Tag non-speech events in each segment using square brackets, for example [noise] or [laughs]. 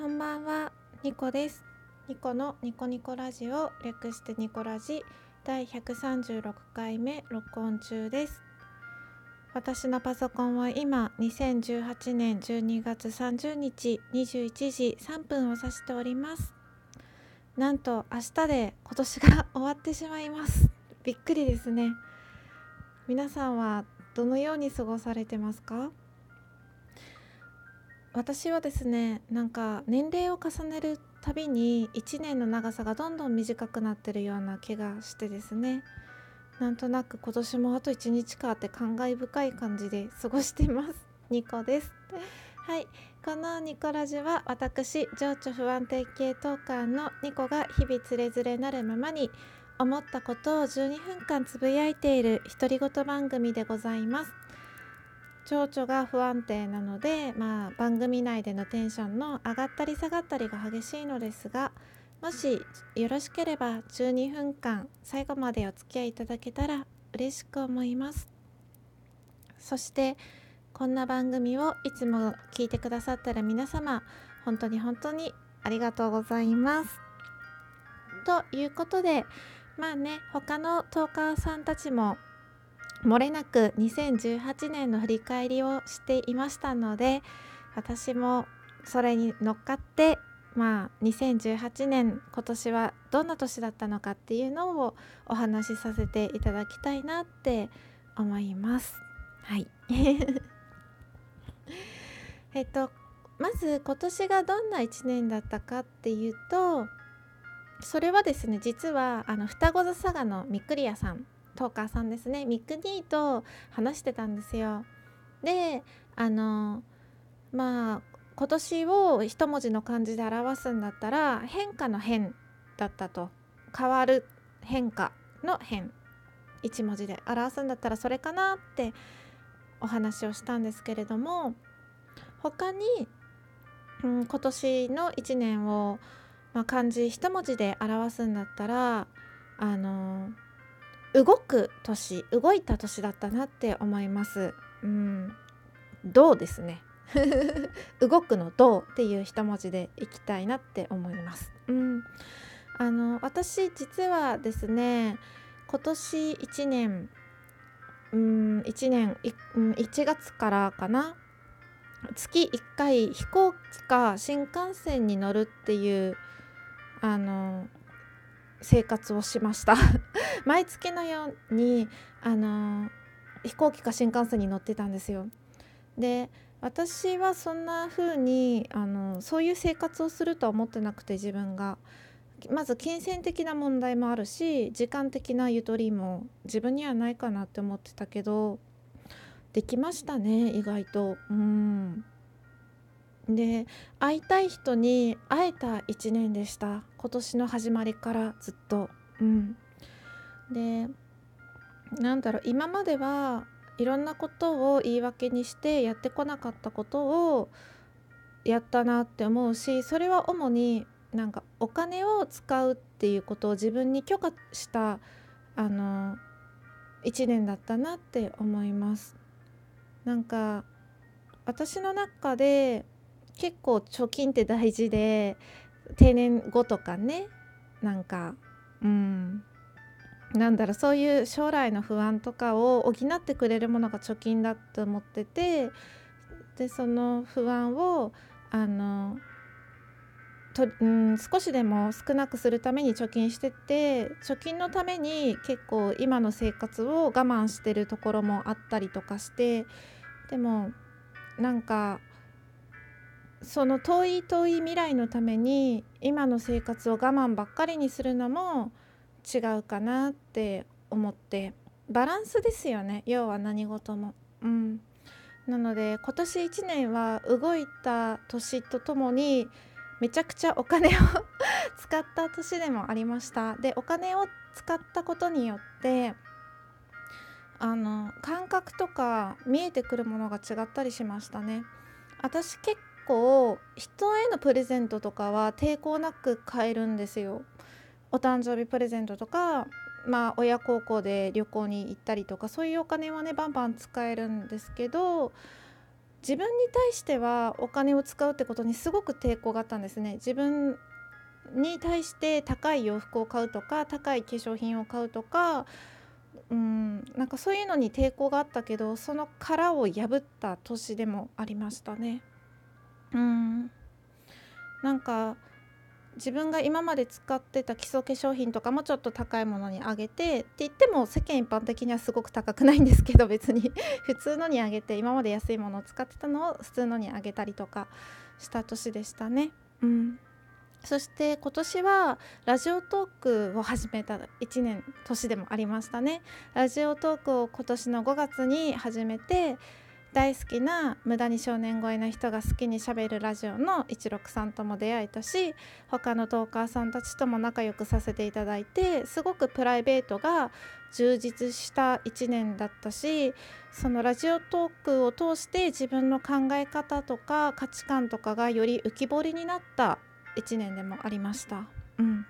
こんばんは、ニコです。ニコのニコニコラジオ略してニコラジ第136回目録音中です。私のパソコンは今2018年12月30日21時3分を指しております。なんと明日で今年が終わってしまいます。びっくりですね。皆さんはどのように過ごされてますか？私はですねなんか年齢を重ねるたびに1年の長さがどんどん短くなってるような気がしてですね。なんとなく今年もあと1日かって感慨深い感じで過ごしてます。[laughs] ニコです。はい。このニコラジは私情緒不安定系トーカーのニコが日々つれづれなるままに思ったことを12分間つぶやいている独り言番組でございます。情緒が不安定なので、まあ、番組内でのテンションの上がったり下がったりが激しいのですがもしよろしければ12分間最後までお付き合いいただけたら嬉しく思います。そしてこんな番組をいつも聞いてくださったら皆様本当に本当にありがとうございます。ということでまあね他のトーカーさんたちも漏れなく2018年の振り返りをしていましたので私もそれに乗っかってまあ2018年今年はどんな年だったのかっていうのをお話しさせていただきたいなって思います。はい [laughs] えっとまず今年がどんな1年だったかっていうとそれはですね実はあの双子座佐賀のみくりやさんトーカーさんですね。ミック・ニーと話してたんですよ。であのまあ今年を一文字の漢字で表すんだったら変化の変だったと。変わる変化の変。一文字で表すんだったらそれかなってお話をしたんですけれども他に、うん、今年の1年を、まあ、漢字一文字で表すんだったらあの動く年動いた年だったなって思います。うん、どうですね。[laughs] 動くのどうっていう一文字でいきたいなって思います。うん、あの私実はですね今年1年うん1年い1月からかな月1回飛行機か新幹線に乗るっていうあの生活をしました [laughs] 毎月のようにあの飛行機か新幹線に乗ってたんですよ。で私はそんな風にあのそういう生活をするとは思ってなくて自分がまず金銭的な問題もあるし時間的なゆとりも自分にはないかなって思ってたけどできましたね意外と。うんで会いたい人に会えた1年でした今年の始まりからずっと。うん、でなんだろう今まではいろんなことを言い訳にしてやってこなかったことをやったなって思うしそれは主になんかお金を使うっていうことを自分に許可したあの1年だったなって思います。なんか私の中で結構貯金って大事で定年後とかねなんかうん。なんだろうそういう将来の不安とかを補ってくれるものが貯金だと思っててでその不安をあのと、うん、少しでも少なくするために貯金してて貯金のために結構今の生活を我慢してるところもあったりとかしてでもなんかその遠い遠い未来のために今の生活を我慢ばっかりにするのも違うかなって思ってバランスですよね要は何事も。うん、なので今年1年は動いた年とともにめちゃくちゃお金を [laughs] 使った年でもありました。でお金を使ったことによってあの感覚とか見えてくるものが違ったりしましたね。私結構人へのプレゼントとかは抵抗なく買えるんですよ。お誕生日プレゼントとか、まあ、親孝行で旅行に行ったりとかそういうお金はねバンバン使えるんですけど自分に対してはお金を使うってことにすごく抵抗があったんですね自分に対して高い洋服を買うとか高い化粧品を買うとかうんなんかそういうのに抵抗があったけどその殻を破った年でもありましたね。うん。なんか自分が今まで使ってた基礎化粧品とかもちょっと高いものにあげてって言っても世間一般的にはすごく高くないんですけど [laughs] 別に普通のにあげて今まで安いものを使ってたのを普通のにあげたりとかした年でしたね。うん。そして今年はラジオトークを始めた1年年でもありましたね。ラジオトークを今年の5月に始めて大好きな無駄に少年超えな人が好きにしゃべるラジオの一六さんとも出会えたし他のトーカーさんたちとも仲良くさせていただいてすごくプライベートが充実した1年だったしそのラジオトークを通して自分の考え方とか価値観とかがより浮き彫りになった1年でもありました。うん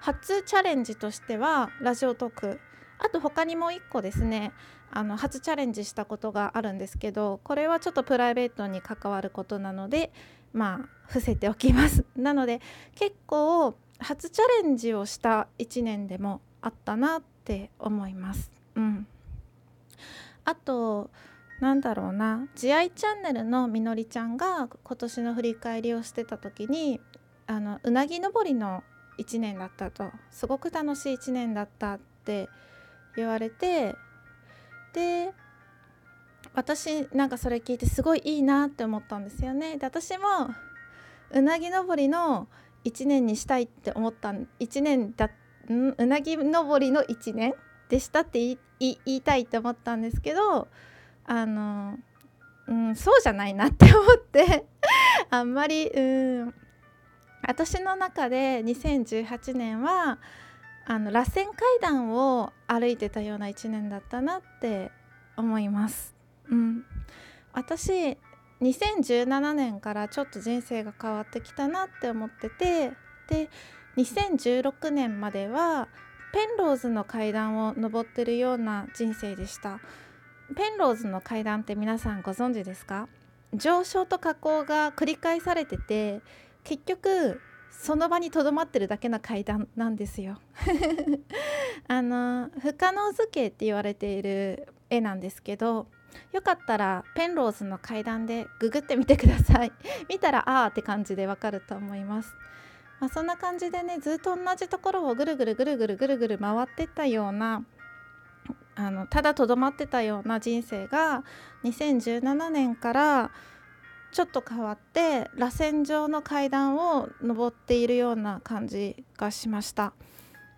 初チャレンジとしてはラジオトークあと他にも1個ですね。あの初チャレンジしたことがあるんですけどこれはちょっとプライベートに関わることなのでまあ伏せておきます。[laughs] なので結構初チャレンジをした1年でもあったなって思います。うん。あとなんだろうな「慈愛チャンネル」のみのりちゃんが今年の振り返りをしてた時にあのうなぎ登りの1年だったと。すごく楽しい1年だったって言われてで私なんかそれ聞いてすごいいいなって思ったんですよね。で私もうなぎ登りの1年にしたいって思った1年だんうなぎ登りの1年でしたって言いたいって思ったんですけどあの、うん、そうじゃないなって思って [laughs] あんまりうん私の中で2018年はあの螺旋階段を歩いてたような1年だったなって思います。うん、私2017年からちょっと人生が変わってきたなって思っててで2016年まではペンローズの階段を登ってるような人生でした。ペンローズの階段って皆さんご存知ですか？上昇と下降が繰り返されてて結局その場にとどまってるだけの階段なんですよ。[laughs] あの不可能図形って言われている絵なんですけどよかったらペンローズの階段でググってみてください。[laughs] 見たらあーって感じでわかると思います、まあ、そんな感じでねずっと同じところをぐるぐるぐるぐるぐるぐる回ってったようなあのただとどまってたような人生が2017年からちょっと変わって螺旋状の階段を登っているような感じがしました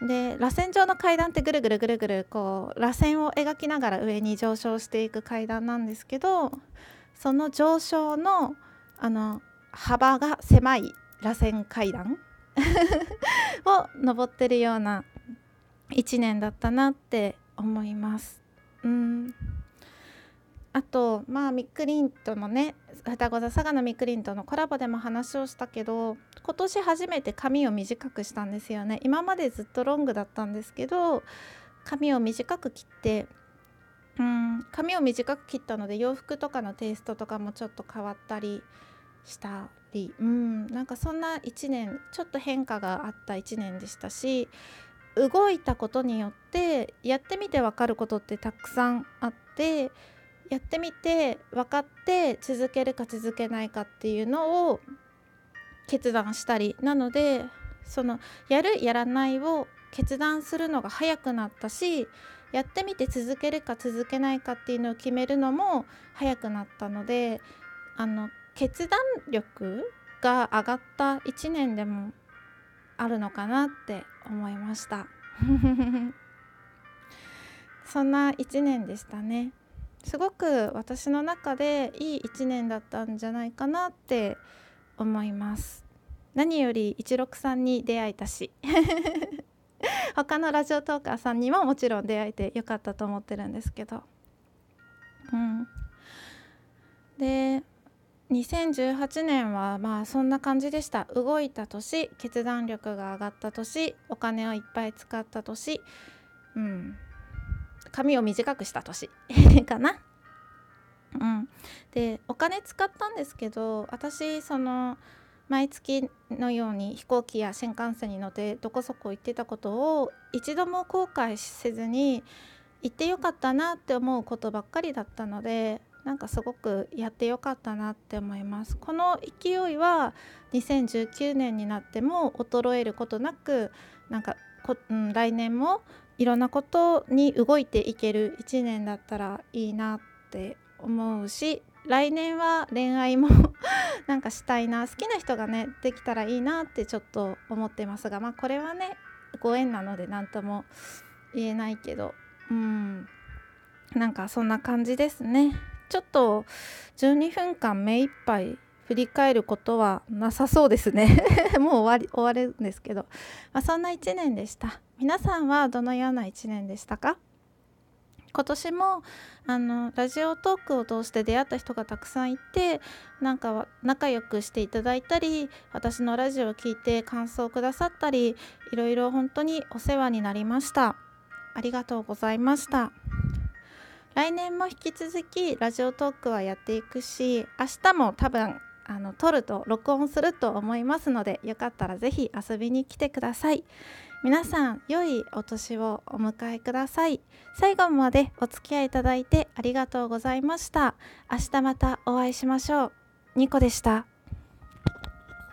で螺旋状の階段ってぐるぐるぐるぐるこう螺旋を描きながら上に上昇していく階段なんですけどその上昇のあの幅が狭い螺旋階段 [laughs] を登ってるような1年だったなって思います。うんあとまあミックリンとのね双子座佐賀のミックリンとのコラボでも話をしたけど今年初めて髪を短くしたんですよね。今までずっとロングだったんですけど髪を短く切ってうん髪を短く切ったので洋服とかのテイストとかもちょっと変わったりしたりうんなんかそんな1年ちょっと変化があった1年でしたし動いたことによってやってみて分かることってたくさんあってやってみて分かって続けるか続けないかっていうのを決断したり。なのでそのやるやらないを決断するのが早くなったしやってみて続けるか続けないかっていうのを決めるのも早くなったのであの決断力が上がった1年でもあるのかなって思いました。[laughs] そんな1年でしたね。すごく私の中でいい1年だったんじゃないかなって思います。何より16さんに出会えたし。[laughs] 他のラジオトーカーさんにももちろん出会えてよかったと思ってるんですけど。うん。で2018年はまあそんな感じでした。動いた年決断力が上がった年お金をいっぱい使った年。うん。髪を短くした年 [laughs] かな。うん、でお金使ったんですけど私その毎月のように飛行機や新幹線に乗ってどこそこ行ってたことを一度も後悔せずに行ってよかったなって思うことばっかりだったのでなんかすごくやってよかったなって思います。この勢いは2019年になっても衰えることなくなんかこ、うん、来年もいろんなことに動いていける1年だったらいいなって思うし来年は恋愛も [laughs] なんかしたいな好きな人がねできたらいいなってちょっと思ってますがまあこれはねご縁なので何とも言えないけどうん。なんかそんな感じですね。ちょっと12分間目いっぱい振り返ることはなさそうですね。[laughs] もう終わり終わるんですけど、まあ、そんな1年でした。皆さんはどのような1年でしたか？今年もあのラジオトークを通して出会った人がたくさんいてなんか仲良くしていただいたり私のラジオを聞いて感想をくださったりいろいろ本当にお世話になりました。ありがとうございました。来年も引き続きラジオトークはやっていくし明日も多分あの撮ると録音すると思いますのでよかったら是非遊びに来てください。皆さん良いお年をお迎えください。最後までお付き合いいただいてありがとうございました。明日またお会いしましょう。ニコでした。